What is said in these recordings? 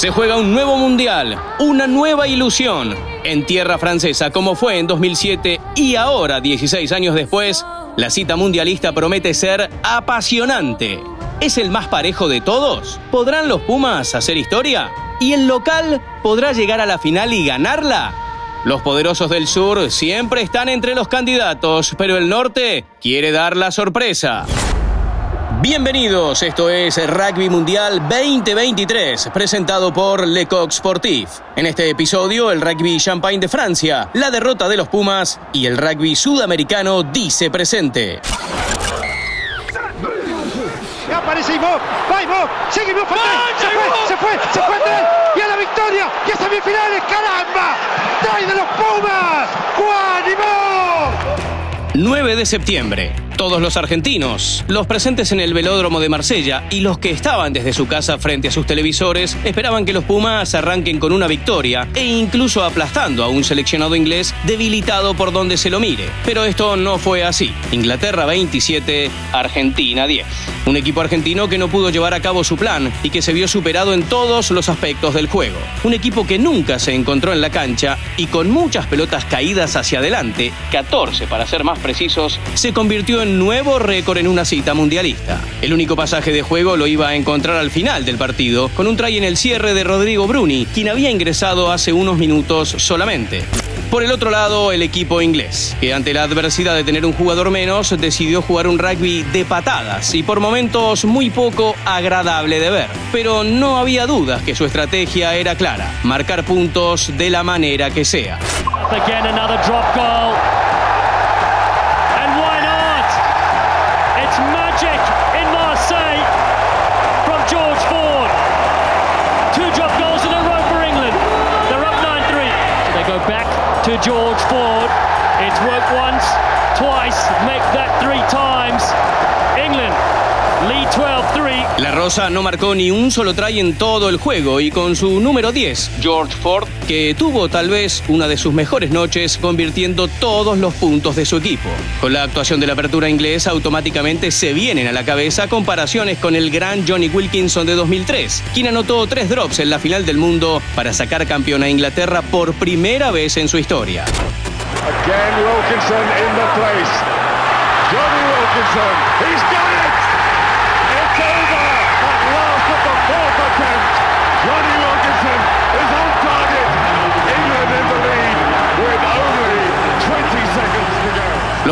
Se juega un nuevo mundial, una nueva ilusión. En tierra francesa, como fue en 2007 y ahora, 16 años después, la cita mundialista promete ser apasionante. ¿Es el más parejo de todos? ¿Podrán los Pumas hacer historia? ¿Y el local podrá llegar a la final y ganarla? Los poderosos del sur siempre están entre los candidatos, pero el norte quiere dar la sorpresa. Bienvenidos, esto es Rugby Mundial 2023, presentado por Lecoq Sportif. En este episodio, el rugby champagne de Francia, la derrota de los Pumas y el rugby sudamericano dice presente. Aparece Ivo, va Ivo, sigue Ivo se fue, se fue, se fue y a la victoria, y a semifinales, caramba, trae de los Pumas, Juan Ivo. 9 de septiembre, todos los argentinos, los presentes en el velódromo de Marsella y los que estaban desde su casa frente a sus televisores esperaban que los Pumas arranquen con una victoria e incluso aplastando a un seleccionado inglés debilitado por donde se lo mire. Pero esto no fue así. Inglaterra 27, Argentina 10. Un equipo argentino que no pudo llevar a cabo su plan y que se vio superado en todos los aspectos del juego. Un equipo que nunca se encontró en la cancha y con muchas pelotas caídas hacia adelante, 14 para ser más precisos, se convirtió en nuevo récord en una cita mundialista. El único pasaje de juego lo iba a encontrar al final del partido, con un try en el cierre de Rodrigo Bruni, quien había ingresado hace unos minutos solamente. Por el otro lado, el equipo inglés, que ante la adversidad de tener un jugador menos, decidió jugar un rugby de patadas y por momentos muy poco agradable de ver. Pero no había dudas que su estrategia era clara, marcar puntos de la manera que sea. George Ford. It's worked once, twice, make that three times. Rosa no marcó ni un solo try en todo el juego y con su número 10, George Ford, que tuvo tal vez una de sus mejores noches convirtiendo todos los puntos de su equipo. Con la actuación de la apertura inglesa automáticamente se vienen a la cabeza comparaciones con el gran Johnny Wilkinson de 2003, quien anotó tres drops en la final del mundo para sacar campeón a Inglaterra por primera vez en su historia. Wilkinson. Johnny Wilkinson,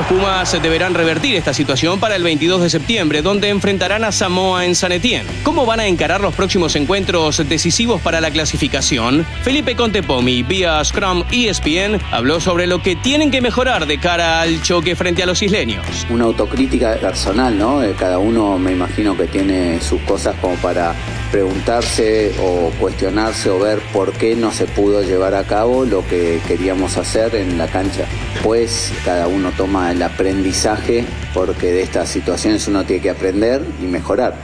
Pumas deberán revertir esta situación para el 22 de septiembre, donde enfrentarán a Samoa en San Etienne. ¿Cómo van a encarar los próximos encuentros decisivos para la clasificación? Felipe Contepomi, vía Scrum ESPN, habló sobre lo que tienen que mejorar de cara al choque frente a los isleños. Una autocrítica personal, ¿no? Eh, cada uno me imagino que tiene sus cosas como para preguntarse o cuestionarse o ver por qué no se pudo llevar a cabo lo que queríamos hacer en la cancha. Pues cada uno toma el aprendizaje porque de estas situaciones uno tiene que aprender y mejorar.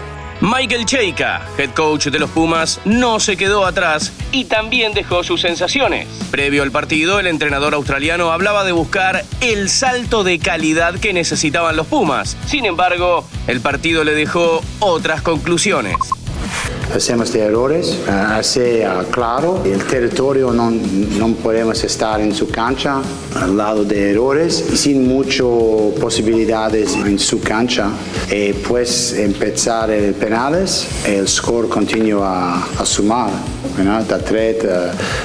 Michael Cheika, head coach de los Pumas, no se quedó atrás y también dejó sus sensaciones. Previo al partido, el entrenador australiano hablaba de buscar el salto de calidad que necesitaban los Pumas. Sin embargo, el partido le dejó otras conclusiones. Hacemos de errores, hace claro, el territorio no, no podemos estar en su cancha al lado de errores, sin muchas posibilidades en su cancha. Y pues empezar el penales, el score continúa a sumar. ¿no? Da 3,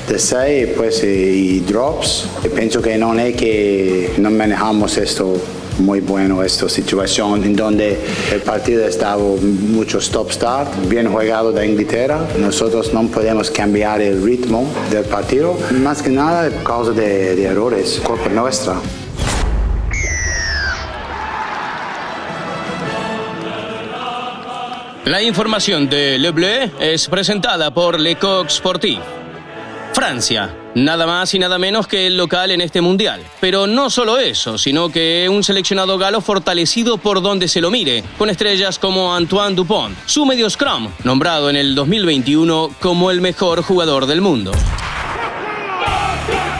de 6 pues y drops. Pienso que no es que no manejamos esto muy bueno esta situación en donde el partido estaba mucho stop-start, bien jugado de Inglaterra. Nosotros no podemos cambiar el ritmo del partido, más que nada por causa de, errores, culpa nuestra. La información de Le Bleu es presentada por Le Coq Sportif. Francia, nada más y nada menos que el local en este mundial. Pero no solo eso, sino que un seleccionado galo fortalecido por donde se lo mire, con estrellas como Antoine Dupont, su medio scrum, nombrado en el 2021 como el mejor jugador del mundo.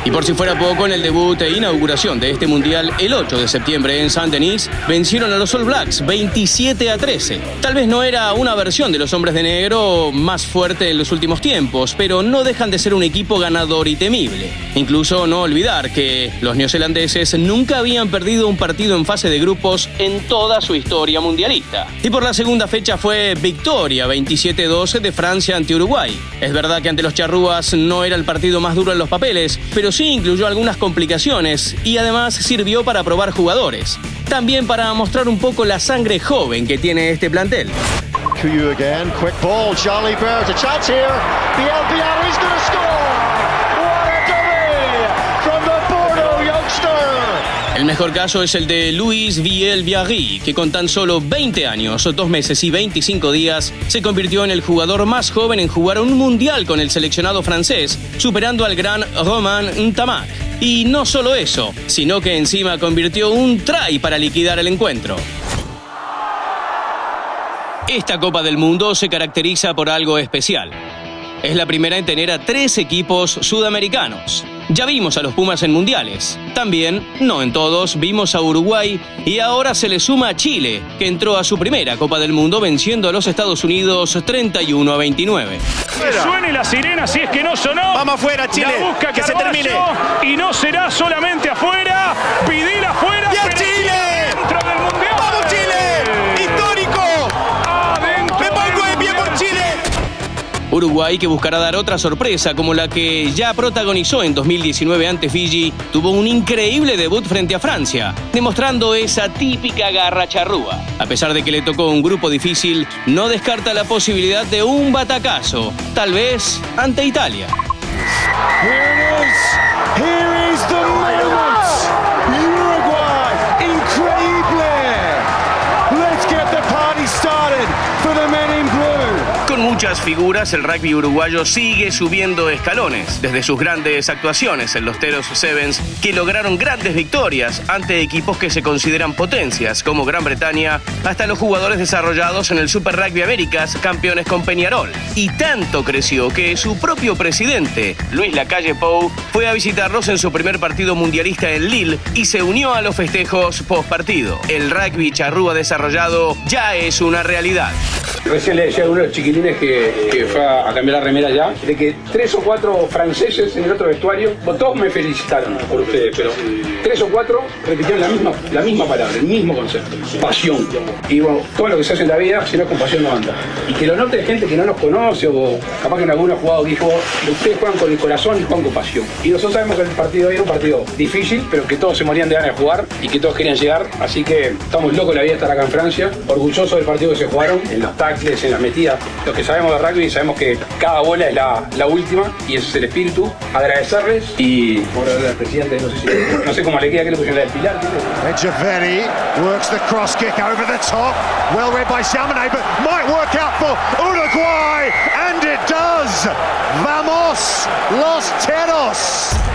Y por si fuera poco, en el debut e inauguración de este mundial, el 8 de septiembre en Saint-Denis, vencieron a los All Blacks 27 a 13. Tal vez no era una versión de los hombres de negro más fuerte en los últimos tiempos, pero no dejan de ser un equipo ganador y temible. Incluso no olvidar que los neozelandeses nunca habían perdido un partido en fase de grupos en toda su historia mundialista. Y por la segunda fecha fue victoria 27-12 de Francia ante Uruguay. Es verdad que ante los charrúas no era el partido más duro en los papeles, pero incluyó algunas complicaciones y además sirvió para probar jugadores. También para mostrar un poco la sangre joven que tiene este plantel. El mejor caso es el de Luis Viel Biarri, que con tan solo 20 años, 2 meses y 25 días, se convirtió en el jugador más joven en jugar un mundial con el seleccionado francés, superando al gran Roman Ntamak. Y no solo eso, sino que encima convirtió un try para liquidar el encuentro. Esta Copa del Mundo se caracteriza por algo especial. Es la primera en tener a tres equipos sudamericanos. Ya vimos a los Pumas en mundiales. También, no en todos, vimos a Uruguay y ahora se le suma a Chile, que entró a su primera Copa del Mundo venciendo a los Estados Unidos 31 a 29. Que suene la sirena si es que no sonó. Vamos afuera, Chile. La busca que se termine. Y no será solamente afuera. Pedir afuera. ¡Y a Chile! Uruguay, que buscará dar otra sorpresa como la que ya protagonizó en 2019 ante Fiji, tuvo un increíble debut frente a Francia, demostrando esa típica garra charrúa. A pesar de que le tocó un grupo difícil, no descarta la posibilidad de un batacazo, tal vez ante Italia. Figuras, el rugby uruguayo sigue subiendo escalones, desde sus grandes actuaciones en los Teros Sevens, que lograron grandes victorias ante equipos que se consideran potencias, como Gran Bretaña, hasta los jugadores desarrollados en el Super Rugby Américas, campeones con Peñarol. Y tanto creció que su propio presidente, Luis Lacalle Pou, fue a visitarlos en su primer partido mundialista en Lille y se unió a los festejos post partido. El rugby charrúa desarrollado ya es una realidad. Recién le decía a uno de los chiquilines que, fue a cambiar la remera ya, de que tres o cuatro franceses en el otro vestuario, todos me felicitaron por ustedes, pero tres o cuatro repitieron la misma, la misma palabra, el mismo concepto, pasión. Y bueno, todo lo que se hace en la vida, si no es con pasión no anda. Y que lo note gente que no nos conoce o capaz que en alguno ha jugado dijo, ustedes juegan con el corazón y juegan con pasión. Y nosotros sabemos que el partido hoy era un partido difícil, pero que todos se morían de ganas de jugar y que todos querían llegar, así que estamos locos la vida de estar acá en Francia, orgullosos del partido que se jugaron, en los tackles, en las metidas, los que sabemos de rugby sabemos que cada bola es la, la última y ese es el espíritu. Agradecerles y por el presidente, no sé, si, no sé cómo le queda que le pusieron el pilar. Echeverry works the cross kick over the top. Well read by Chamonix, but might work out for Uruguay. And it does. Vamos, los Teros.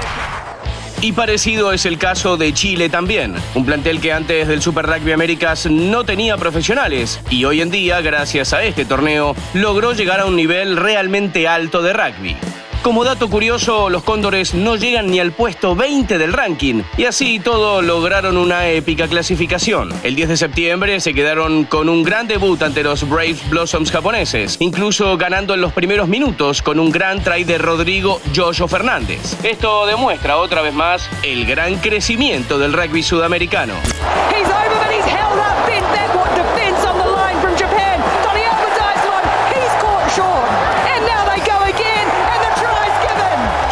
Y parecido es el caso de Chile también, un plantel que antes del Super Rugby Américas no tenía profesionales y hoy en día, gracias a este torneo, logró llegar a un nivel realmente alto de rugby. Como dato curioso, los Cóndores no llegan ni al puesto 20 del ranking y así todo lograron una épica clasificación. El 10 de septiembre se quedaron con un gran debut ante los Brave Blossoms japoneses, incluso ganando en los primeros minutos con un gran try de Rodrigo Jojo Fernández. Esto demuestra otra vez más el gran crecimiento del rugby sudamericano.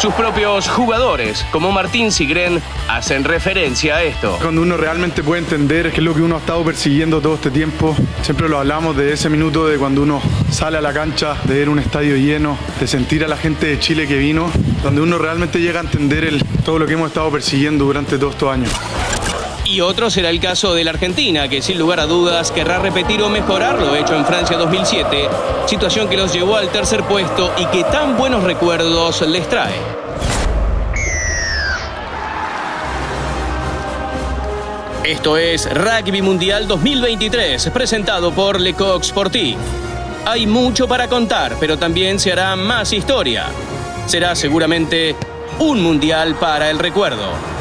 Sus propios jugadores, como Martín Sigren, hacen referencia a esto. Cuando uno realmente puede entender qué es lo que uno ha estado persiguiendo todo este tiempo, siempre lo hablamos de ese minuto de cuando uno sale a la cancha, de ver un estadio lleno, de sentir a la gente de Chile que vino, donde uno realmente llega a entender todo lo que hemos estado persiguiendo durante todos estos años. Y otro será el caso de la Argentina, que sin lugar a dudas querrá repetir o mejorar lo hecho en Francia 2007, situación que los llevó al tercer puesto y que tan buenos recuerdos les trae. Esto es Rugby Mundial 2023, presentado por Lecoq Sportif. Hay mucho para contar, pero también se hará más historia. Será seguramente Un mundial para el recuerdo.